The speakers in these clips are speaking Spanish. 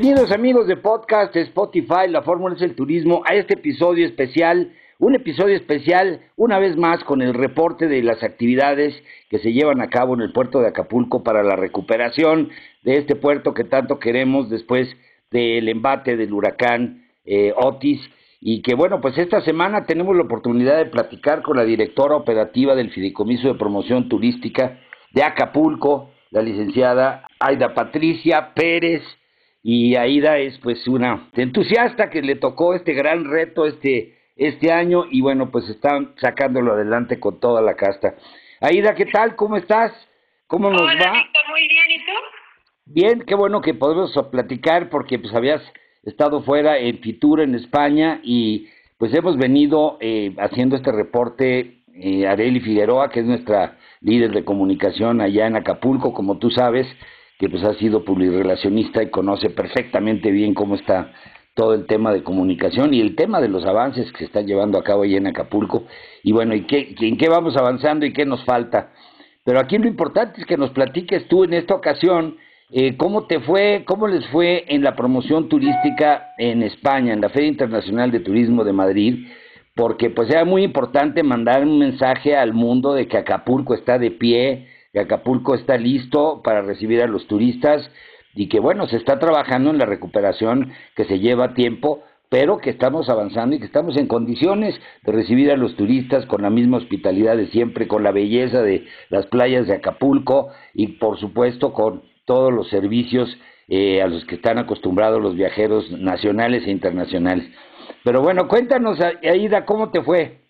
Bienvenidos amigos de podcast Spotify, la fórmula es el turismo, a este episodio especial, un episodio especial una vez más con el reporte de las actividades que se llevan a cabo en el puerto de Acapulco para la recuperación de este puerto que tanto queremos después del embate del huracán eh, Otis. Y que bueno, pues esta semana tenemos la oportunidad de platicar con la directora operativa del Fideicomiso de Promoción Turística de Acapulco, la licenciada Aida Patricia Pérez, y Aida es pues una entusiasta que le tocó este gran reto este este año y bueno pues están sacándolo adelante con toda la casta. Aida, ¿qué tal? ¿Cómo estás? ¿Cómo nos Hola, va? Víctor, muy bien, ¿y tú? Bien, qué bueno que podemos platicar porque pues habías estado fuera en Fitur en España y pues hemos venido eh, haciendo este reporte eh, Areli Figueroa, que es nuestra líder de comunicación allá en Acapulco, como tú sabes, que pues ha sido publirelacionista y conoce perfectamente bien cómo está todo el tema de comunicación y el tema de los avances que se están llevando a cabo allá en Acapulco. Y bueno, ¿y qué, en qué vamos avanzando y qué nos falta? Pero aquí lo importante es que nos platiques tú en esta ocasión eh, cómo te fue, cómo les fue en la promoción turística en España, en la Feria Internacional de Turismo de Madrid, porque pues era muy importante mandar un mensaje al mundo de que Acapulco está de pie, que Acapulco está listo para recibir a los turistas y que bueno, se está trabajando en la recuperación que se lleva tiempo, pero que estamos avanzando y que estamos en condiciones de recibir a los turistas con la misma hospitalidad de siempre, con la belleza de las playas de Acapulco y por supuesto con todos los servicios eh, a los que están acostumbrados los viajeros nacionales e internacionales. Pero bueno, cuéntanos, Aida, ¿cómo te fue?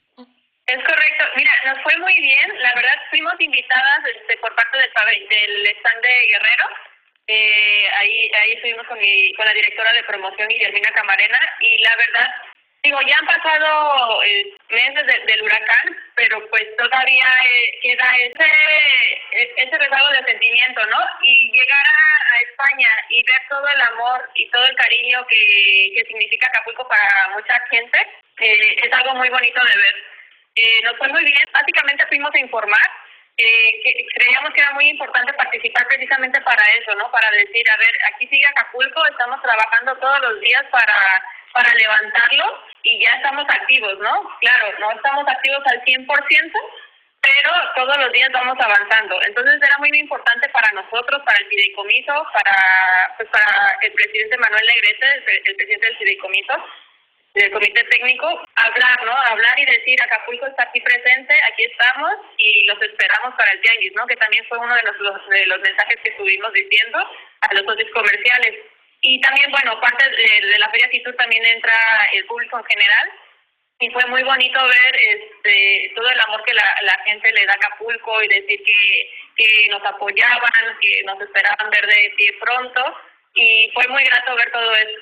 Es correcto. Mira, fue muy bien. La verdad, fuimos invitadas este, por parte del, del stand de Guerrero. Eh, ahí ahí estuvimos con, mi, con la directora de promoción, Guillermina Camarena, y la verdad, digo, ya han pasado eh, meses de, del huracán, pero pues todavía eh, queda ese, ese rezago de sentimiento, ¿no? Y llegar a, a, España y ver todo el amor y todo el cariño que, que significa Acapulco para mucha gente, eh, es algo muy bonito de ver. Eh, nos fue muy bien. Básicamente fuimos a informar. Eh, que creíamos que era muy importante participar precisamente para eso, ¿no? Para decir, a ver, aquí sigue Acapulco, estamos trabajando todos los días para para levantarlo y ya estamos activos, ¿no? Claro, no estamos activos al 100%, pero todos los días vamos avanzando. Entonces era muy importante para nosotros, para el fideicomiso, para pues para el presidente Manuel Negrete, el, el presidente del fideicomiso, del comité técnico, hablar, ¿no? Hablar y decir, Acapulco está aquí presente, aquí estamos y los esperamos para el tianguis, ¿no? Que también fue uno de los, de los mensajes que estuvimos diciendo a los socios comerciales. Y también, bueno, parte de, de la Feria Fitur también entra el público en general y fue muy bonito ver este todo el amor que la, la gente le da a Acapulco y decir que, que nos apoyaban, que nos esperaban ver de pie pronto y fue muy grato ver todo eso.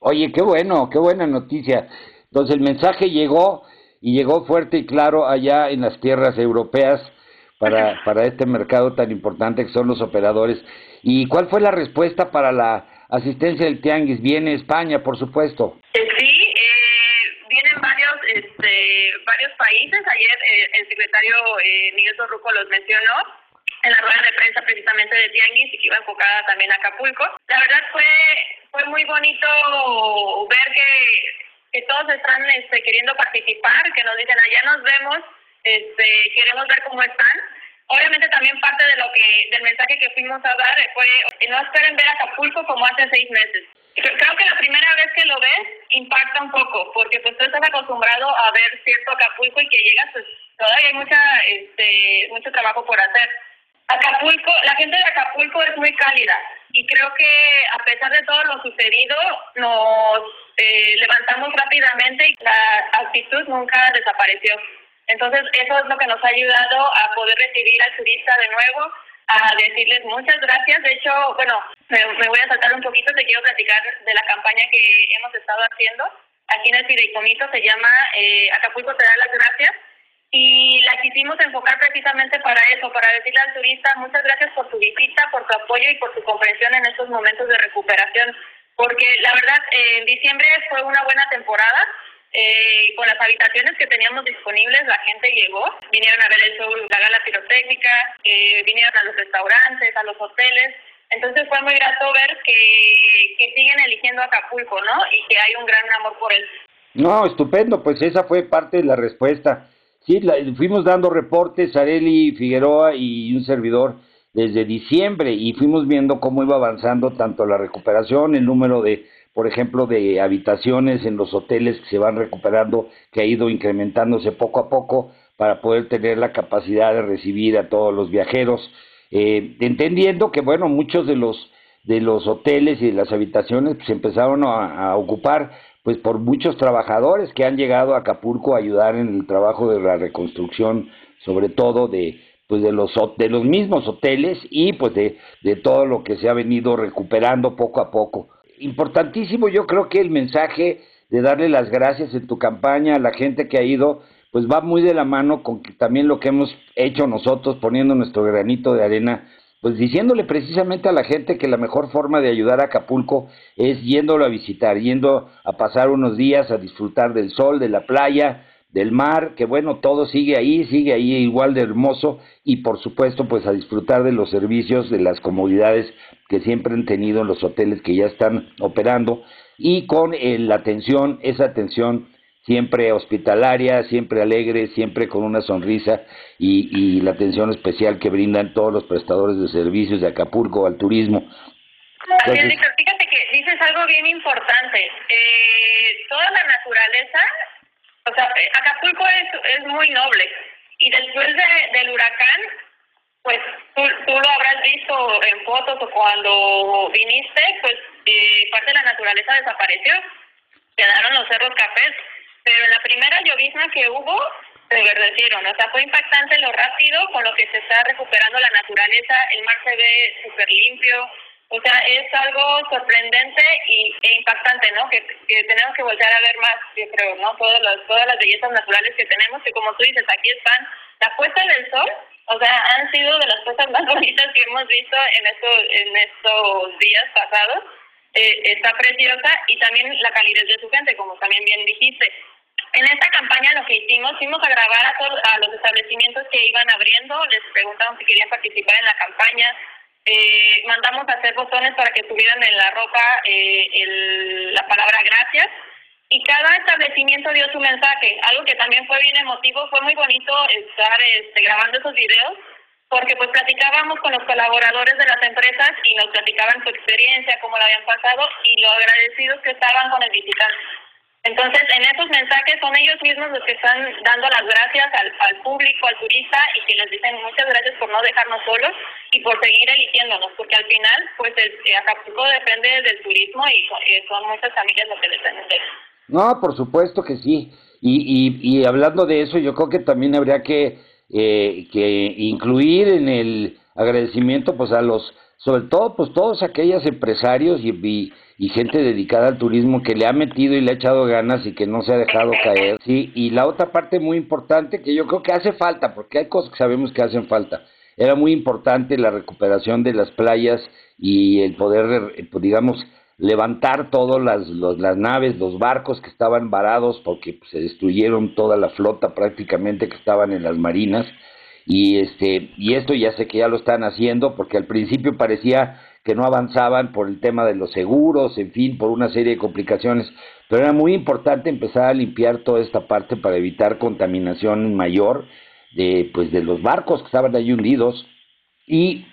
Oye, qué bueno, qué buena noticia. Entonces el mensaje llegó y llegó fuerte y claro allá en las tierras europeas para, para este mercado tan importante que son los operadores. ¿Y cuál fue la respuesta para la asistencia del Tianguis? Viene España, por supuesto. Sí, eh, vienen varios, este, varios países. Ayer eh, el secretario eh, Miguel Torruco los mencionó en la rueda de prensa precisamente de Tianguis y que iba enfocada también a Acapulco. La verdad fue fue muy bonito ver que que todos están este, queriendo participar, que nos dicen allá nos vemos, este, queremos ver cómo están. Obviamente también parte de lo que del mensaje que fuimos a dar fue no esperen ver Acapulco como hace seis meses. Creo que la primera vez que lo ves impacta un poco, porque pues tú estás acostumbrado a ver cierto Acapulco y que llegas, pues todavía hay mucha, este, mucho trabajo por hacer. Acapulco, la gente de Acapulco es muy cálida y creo que a pesar de todo lo sucedido nos eh, levantamos rápidamente y la actitud nunca desapareció. Entonces eso es lo que nos ha ayudado a poder recibir al turista de nuevo, a decirles muchas gracias. De hecho, bueno, me, voy a saltar un poquito, te quiero platicar de la campaña que hemos estado haciendo. Aquí en el Fideicomiso se llama eh, Acapulco te da las gracias y la quisimos enfocar precisamente para eso, para decirle al turista muchas gracias por tu visita, por tu apoyo y por tu comprensión en estos momentos de recuperación, porque la verdad en diciembre fue una buena temporada. Eh, con las habitaciones que teníamos disponibles, la gente llegó, vinieron a ver el show, la gala pirotécnica, eh, vinieron a los restaurantes, a los hoteles, entonces fue muy grato ver que, que siguen eligiendo Acapulco, ¿no? Y que hay un gran amor por él. No, estupendo, pues esa fue parte de la respuesta. Sí, fuimos dando reportes, Areli Figueroa y un servidor desde diciembre y fuimos viendo cómo iba avanzando tanto la recuperación, el número de, por ejemplo, de habitaciones en los hoteles que se van recuperando, que ha ido incrementándose poco a poco para poder tener la capacidad de recibir a todos los viajeros, eh, entendiendo que, bueno, muchos de los de los hoteles y de las habitaciones pues empezaron a ocupar pues por muchos trabajadores que han llegado a Acapulco a ayudar en el trabajo de la reconstrucción, sobre todo de pues de los de los mismos hoteles y pues de, de todo lo que se ha venido recuperando poco a poco. Importantísimo, yo creo que el mensaje de darle las gracias en tu campaña a la gente que ha ido, pues va muy de la mano con que también lo que hemos hecho nosotros poniendo nuestro granito de arena pues diciéndole precisamente a la gente que la mejor forma de ayudar a Acapulco es yéndolo a visitar, yendo a pasar unos días a disfrutar del sol, de la playa, del mar, que bueno, todo sigue ahí, sigue ahí igual de hermoso y por supuesto pues a disfrutar de los servicios, de las comodidades que siempre han tenido en los hoteles que ya están operando y con eh, la atención, esa atención siempre hospitalaria, siempre alegre, siempre con una sonrisa y, la atención especial que brindan todos los prestadores de servicios de Acapulco al turismo. fíjate que dices algo bien importante. Eh, toda la naturaleza, o sea, Acapulco es, es muy noble y después de, del huracán, pues tú, tú, lo habrás visto en fotos o cuando viniste, pues eh, parte de la naturaleza desapareció. Quedaron los cerros cafés pero en la primera llovizna que hubo, reverdecieron. O sea, fue impactante lo rápido con lo que se está recuperando la naturaleza. El mar se ve súper limpio. O sea, es algo sorprendente y, e impactante, ¿no? Que, que, tenemos que volver a ver más, yo creo, ¿no? Todas las, todas las bellezas naturales que tenemos, que como tú dices, aquí están. La puesta del sol, o sea, han sido de las cosas más bonitas que hemos visto en estos, en estos días pasados. Eh, está preciosa y también la calidez de su gente, como también bien dijiste. En esta campaña lo que hicimos, fuimos a grabar a, todos, a los establecimientos que iban abriendo, les preguntamos si querían participar en la campaña, eh, mandamos a hacer botones para que tuvieran en la ropa eh, el, la palabra gracias. Y cada establecimiento dio su mensaje, algo que también fue bien emotivo, fue muy bonito estar este, grabando esos videos porque pues platicábamos con los colaboradores de las empresas y nos platicaban su experiencia, cómo la habían pasado y lo agradecidos que estaban con el visitante. Entonces, en esos mensajes son ellos mismos los que están dando las gracias al, al público, al turista, y que les dicen muchas gracias por no dejarnos solos y por seguir eligiéndonos, porque al final, pues, el, eh, Acapulco depende del turismo y son muchas familias lo que dependen de eso. No, por supuesto que sí. Y, y, y hablando de eso, yo creo que también habría que, eh, que incluir en el agradecimiento, pues, a los, sobre todo, pues, todos aquellos empresarios y, y gente dedicada al turismo que le ha metido y le ha echado ganas y que no se ha dejado caer. Sí, y la otra parte muy importante que yo creo que hace falta, porque hay cosas que sabemos que hacen falta. Era muy importante la recuperación de las playas y el poder, eh, pues, digamos, levantar todas las, las naves, los barcos que estaban varados porque se destruyeron toda la flota prácticamente que estaban en las marinas y este y esto ya sé que ya lo están haciendo porque al principio parecía que no avanzaban por el tema de los seguros, en fin, por una serie de complicaciones, pero era muy importante empezar a limpiar toda esta parte para evitar contaminación mayor de, pues, de los barcos que estaban ahí hundidos. Y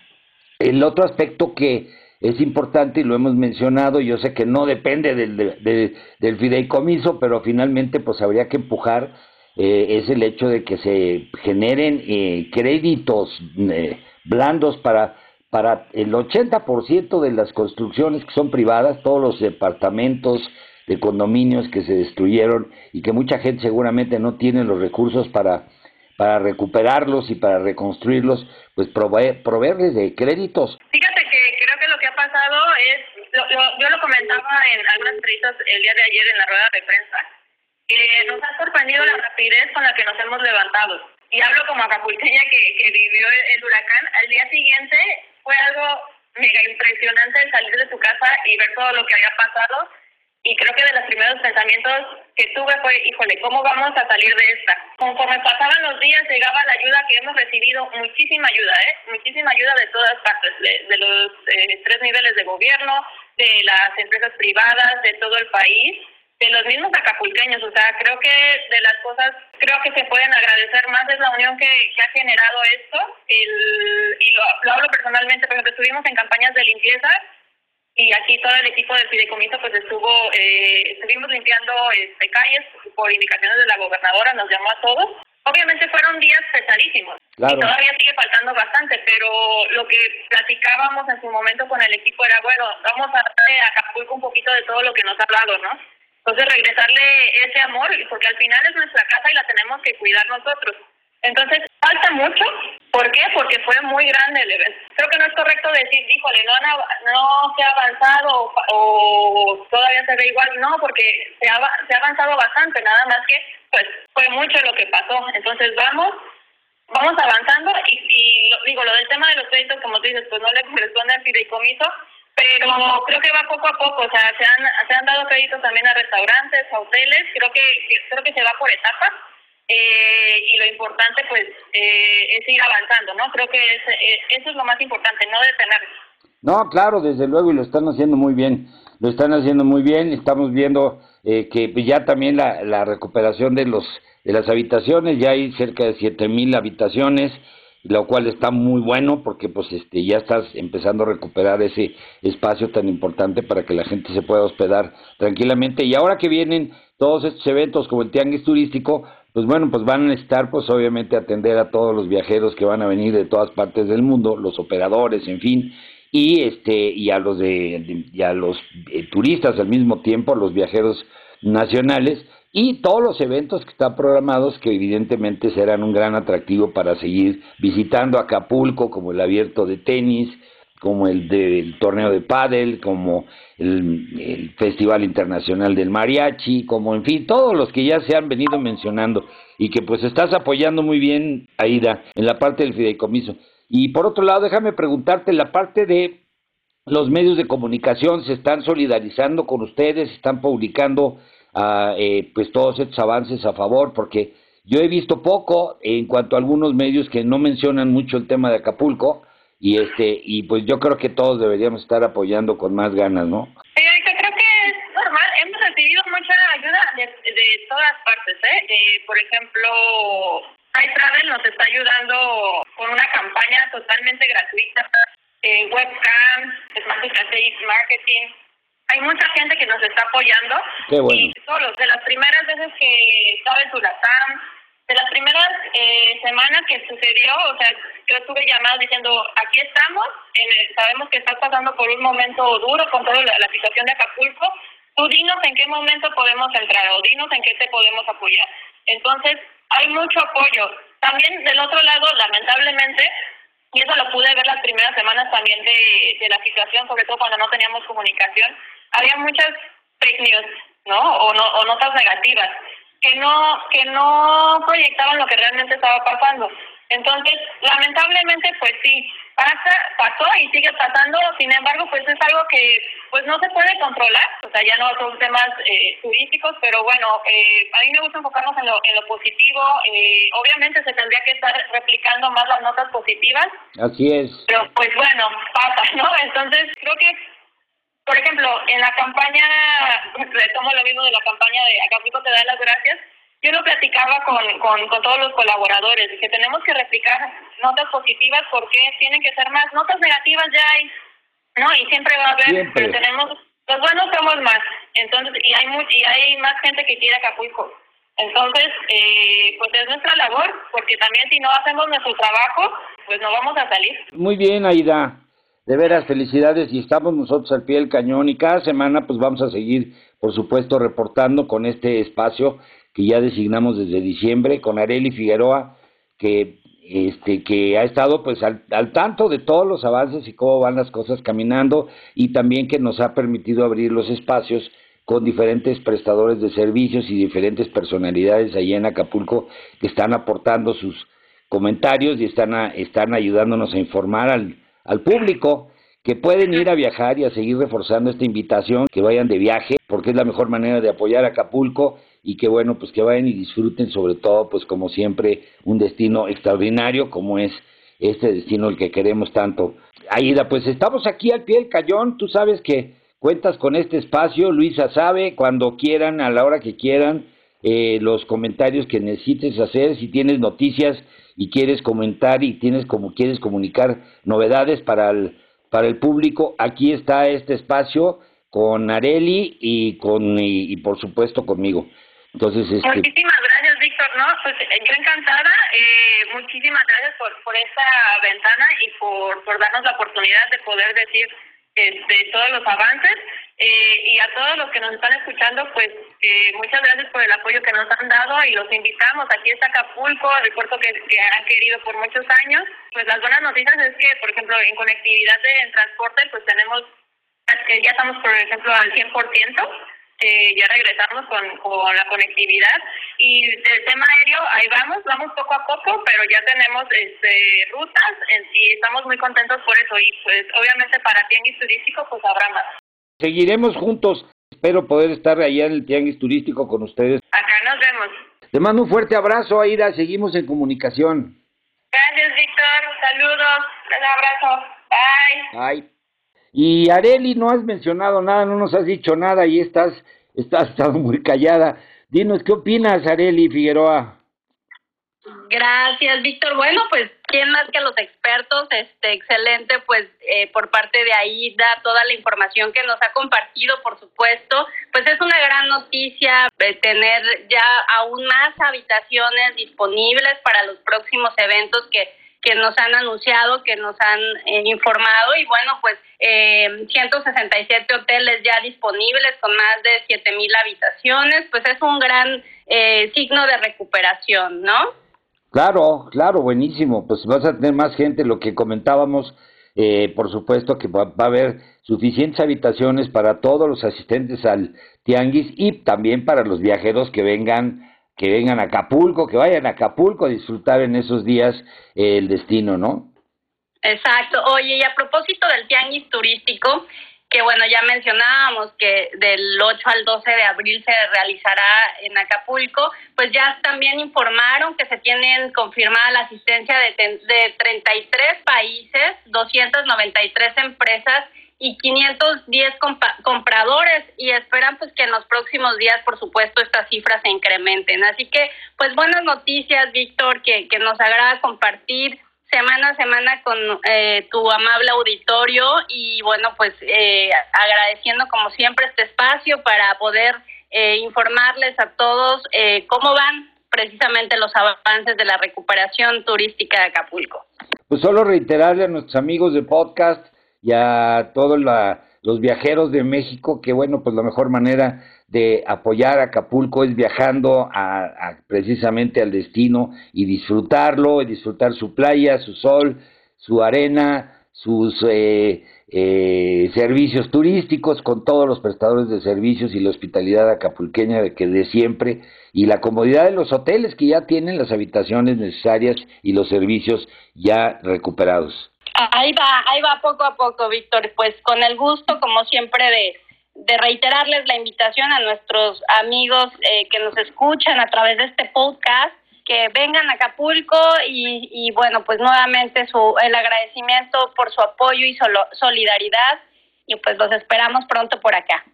el otro aspecto que es importante y lo hemos mencionado, yo sé que no depende del, del fideicomiso, pero finalmente pues habría que empujar, eh, es el hecho de que se generen eh, créditos eh, blandos para, para el 80% de las construcciones que son privadas, todos los departamentos de condominios que se destruyeron y que mucha gente seguramente no tiene los recursos para para recuperarlos y para reconstruirlos, pues proveerles de créditos que creo que lo que ha pasado es, yo lo comentaba en algunas entrevistas el día de ayer en la rueda de prensa, que nos ha sorprendido la rapidez con la que nos hemos levantado. Y hablo como acapulqueña que, que vivió el, el huracán, al día siguiente fue algo mega impresionante salir de tu casa y ver todo lo que había pasado y creo que de los primeros pensamientos que tuve fue, híjole, ¿cómo vamos a salir de esta? Conforme pasaban los días llegaba la ayuda que hemos recibido, muchísima ayuda, ¿eh? Muchísima ayuda de todas partes, de, los eh, tres niveles de gobierno, de las empresas privadas, de todo el país, de los mismos acapulqueños, o sea, creo que de las cosas, creo que se pueden agradecer más es la unión que, ha generado esto, el, y lo, lo hablo personalmente, por ejemplo, estuvimos en campañas de limpieza, y aquí todo el equipo del fideicomiso pues estuvo eh, estuvimos limpiando este, calles por indicaciones de la gobernadora nos llamó a todos. Obviamente fueron días pesadísimos y todavía sigue faltando bastante pero lo que platicábamos en su momento con el equipo era bueno vamos a darle a Acapulco un poquito de todo lo que nos ha hablado no entonces regresarle ese amor porque al final es nuestra casa y la tenemos que cuidar nosotros entonces, falta mucho. ¿Por qué? Porque fue muy grande el evento. Creo que no es correcto decir, híjole, no, no se ha avanzado o, todavía se ve igual. No, porque se ha, se ha avanzado bastante, nada más que pues fue mucho lo que pasó. Entonces, vamos vamos avanzando y, y digo, lo del tema de los créditos, como tú dices, pues no le corresponde al fideicomiso, pero creo que va poco a poco, o sea, se han, se han dado créditos también a restaurantes, a hoteles, creo que, creo que se va por etapas eh, y lo importante pues eh, es ir avanzando, ¿no? Creo que eh, eso es lo más importante, no detener. No, claro, desde luego, y lo están haciendo muy bien, lo están haciendo muy bien, estamos viendo que ya también la, la recuperación de los de las habitaciones, ya hay cerca de siete mil habitaciones, lo cual está muy bueno porque pues este ya estás empezando a recuperar ese espacio tan importante para que la gente se pueda hospedar tranquilamente. Y ahora que vienen todos estos eventos como el tianguis turístico pues bueno, pues van a estar pues obviamente atender a todos los viajeros que van a venir de todas partes del mundo, los operadores, en fin, y este y a los de, y a los eh, turistas al mismo tiempo, los viajeros nacionales y todos los eventos que están programados que evidentemente serán un gran atractivo para seguir visitando Acapulco como el abierto de tenis, como el del torneo de pádel, como el, Festival Internacional del Mariachi, como en fin, todos los que ya se han venido mencionando y que pues estás apoyando muy bien, Aida, en la parte del fideicomiso. Y por otro lado, déjame preguntarte, la parte de los medios de comunicación se están solidarizando con ustedes, están publicando eh, pues todos estos avances a favor, porque yo he visto poco en cuanto a algunos medios que no mencionan mucho el tema de Acapulco, y este y pues yo creo que todos deberíamos estar apoyando con más ganas, ¿no? Creo que es normal. Hemos recibido mucha ayuda de, de todas partes, ¿eh? ¿eh? Por ejemplo, iTravel nos está ayudando con una campaña totalmente gratuita, eh, webcam, Smart Marketing. Hay mucha gente que nos está apoyando. Qué bueno. Y solo, de las primeras veces que estaba en Tulatán, de las primeras eh, semanas que sucedió, o sea, yo estuve llamado diciendo, aquí estamos, sabemos que estás pasando por un momento duro con toda la, situación de Acapulco, tú dinos en qué momento podemos entrar o dinos en qué te podemos apoyar. Entonces, hay mucho apoyo. También del otro lado, lamentablemente, y eso lo pude ver las primeras semanas también de, de la situación, sobre todo cuando no teníamos comunicación, había muchas fake news, ¿no? O, no, o notas negativas que no que no proyectaban lo que realmente estaba pasando. Entonces, lamentablemente, pues sí, pasa, pasó y sigue pasando, sin embargo, pues es algo que pues no se puede controlar, o sea, ya no son temas eh, turísticos, pero bueno, eh, a mí me gusta enfocarnos en lo, en lo positivo, eh, obviamente se tendría que estar replicando más las notas positivas. Así es. Pero pues bueno, pasa, ¿no? Entonces, creo que por ejemplo, en la campaña, retomo lo mismo de la campaña de Acapulco te da las gracias, yo lo platicaba con, con, con todos los colaboradores, que tenemos que replicar notas positivas porque tienen que ser más, notas negativas ya hay, ¿no? Y siempre va a haber, pero tenemos, los buenos somos más, entonces, y hay, y hay más gente que quiere Acapulco. Entonces, eh, pues es nuestra labor, porque también si no hacemos nuestro trabajo, pues no vamos a salir. Muy bien, Aida. De veras, felicidades y estamos nosotros al pie del cañón y cada semana pues vamos a seguir, por supuesto, reportando con este espacio que ya designamos desde diciembre con Areli Figueroa, que este que ha estado pues al, al, tanto de todos los avances y cómo van las cosas caminando y también que nos ha permitido abrir los espacios con diferentes prestadores de servicios y diferentes personalidades allá en Acapulco que están aportando sus comentarios y están, están ayudándonos a informar al, al público que pueden ir a viajar y a seguir reforzando esta invitación, que vayan de viaje, porque es la mejor manera de apoyar a Acapulco y que bueno, pues que vayan y disfruten sobre todo, pues como siempre, un destino extraordinario como es este destino el que queremos tanto. Aida, pues estamos aquí al pie del cañón, tú sabes que cuentas con este espacio, Luisa sabe, cuando quieran, a la hora que quieran, eh, los comentarios que necesites hacer, si tienes noticias y quieres comentar y tienes como quieres comunicar novedades para el, para el público, aquí está este espacio con Areli y con y, por supuesto conmigo. Entonces, este... Muchísimas gracias, Víctor. No, pues eh, yo encantada. Eh, muchísimas gracias por, por esta ventana y por, por darnos la oportunidad de poder decir este, todos los avances. Eh, y a todos los que nos están escuchando, pues eh, muchas gracias por el apoyo que nos han dado y los invitamos. Aquí está Acapulco, el puerto que, que han querido por muchos años. Pues las buenas noticias es que, por ejemplo, en conectividad de en transporte, pues tenemos, ya estamos, por ejemplo, al 100%. Eh, ya regresamos con, con la conectividad y del tema aéreo ahí vamos vamos poco a poco pero ya tenemos este rutas y estamos muy contentos por eso y pues obviamente para tianguis turístico pues habrá más Seguiremos juntos. Espero poder estar allá en el tianguis turístico con ustedes. Acá nos vemos. Te mando un fuerte abrazo, Aida. Seguimos en comunicación. Gracias, Víctor. Saludos. Un abrazo. Bye. Bye. Y Areli, no has mencionado nada, no nos has dicho nada y estás, estás estado muy callada. Dinos, ¿qué opinas, Areli Figueroa? Gracias, Víctor. Bueno, pues quién más que los expertos, este, excelente, pues eh, por parte de ahí da toda la información que nos ha compartido, por supuesto. Pues es una gran noticia de tener ya aún más habitaciones disponibles para los próximos eventos que que nos han anunciado, que nos han eh, informado y bueno, pues eh, 167 hoteles ya disponibles con más de 7000 habitaciones, pues es un gran eh, signo de recuperación, ¿no? Claro, claro, buenísimo. Pues vas a tener más gente, lo que comentábamos, eh, por supuesto que va, a haber suficientes habitaciones para todos los asistentes al tianguis y también para los viajeros que vengan que vengan a Acapulco, que vayan a Acapulco a disfrutar en esos días eh, el destino, ¿no? Exacto. Oye, y a propósito del tianguis turístico, que bueno, ya mencionábamos que del 8 al 12 de abril se realizará en Acapulco, pues ya también informaron que se tienen confirmada la asistencia de, de 33 países, 293 empresas y 510 compradores y esperan pues que en los próximos días por supuesto estas cifras se incrementen. Así que pues buenas noticias Víctor que, que nos agrada compartir semana a semana con eh, tu amable auditorio y bueno, pues eh, agradeciendo como siempre este espacio para poder eh, informarles a todos cómo van precisamente los avances de la recuperación turística de Acapulco. Pues solo reiterarle a nuestros amigos de podcast y a todos los viajeros de México que bueno, pues la mejor manera de apoyar a Acapulco es viajando a, precisamente al destino y disfrutarlo, y disfrutar su playa, su sol, su arena, sus eh, eh, servicios turísticos con todos los prestadores de servicios y la hospitalidad acapulqueña de que de siempre y la comodidad de los hoteles que ya tienen las habitaciones necesarias y los servicios ya recuperados. Ahí va, ahí va poco a poco, Víctor. Pues con el gusto, como siempre, de de reiterarles la invitación a nuestros amigos eh, que nos escuchan a través de este podcast que vengan a Acapulco y, y bueno, pues nuevamente su, el agradecimiento por su apoyo y solidaridad y pues los esperamos pronto por acá.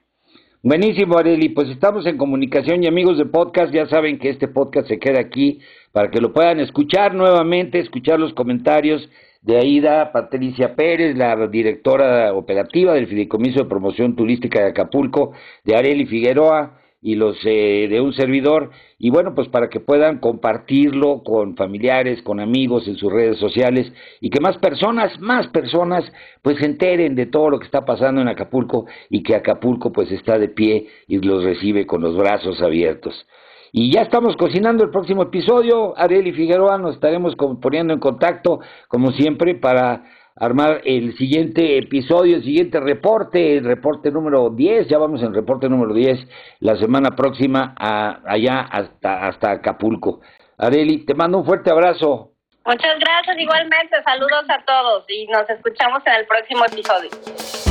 Buenísimo, Areli. Pues estamos en comunicación y amigos de podcast, ya saben que este podcast se queda aquí para que lo puedan escuchar nuevamente, escuchar los comentarios de Aida Patricia Pérez, la directora operativa del Fideicomiso de Promoción Turística de Acapulco, de Areli Figueroa, y los eh, de un servidor. Y bueno pues para que puedan compartirlo con familiares con amigos en sus redes sociales y que más personas más personas pues se enteren de todo lo que está pasando en Acapulco y que Acapulco pues está de pie y los recibe con los brazos abiertos y ya estamos cocinando el próximo episodio Areli Figueroa nos estaremos poniendo en contacto como siempre para armar el siguiente episodio, el siguiente reporte, el reporte número 10, ya vamos en el reporte número 10 la semana próxima allá hasta, hasta Acapulco. Areli, te mando un fuerte abrazo. Muchas gracias igualmente, saludos a todos y nos escuchamos en el próximo episodio.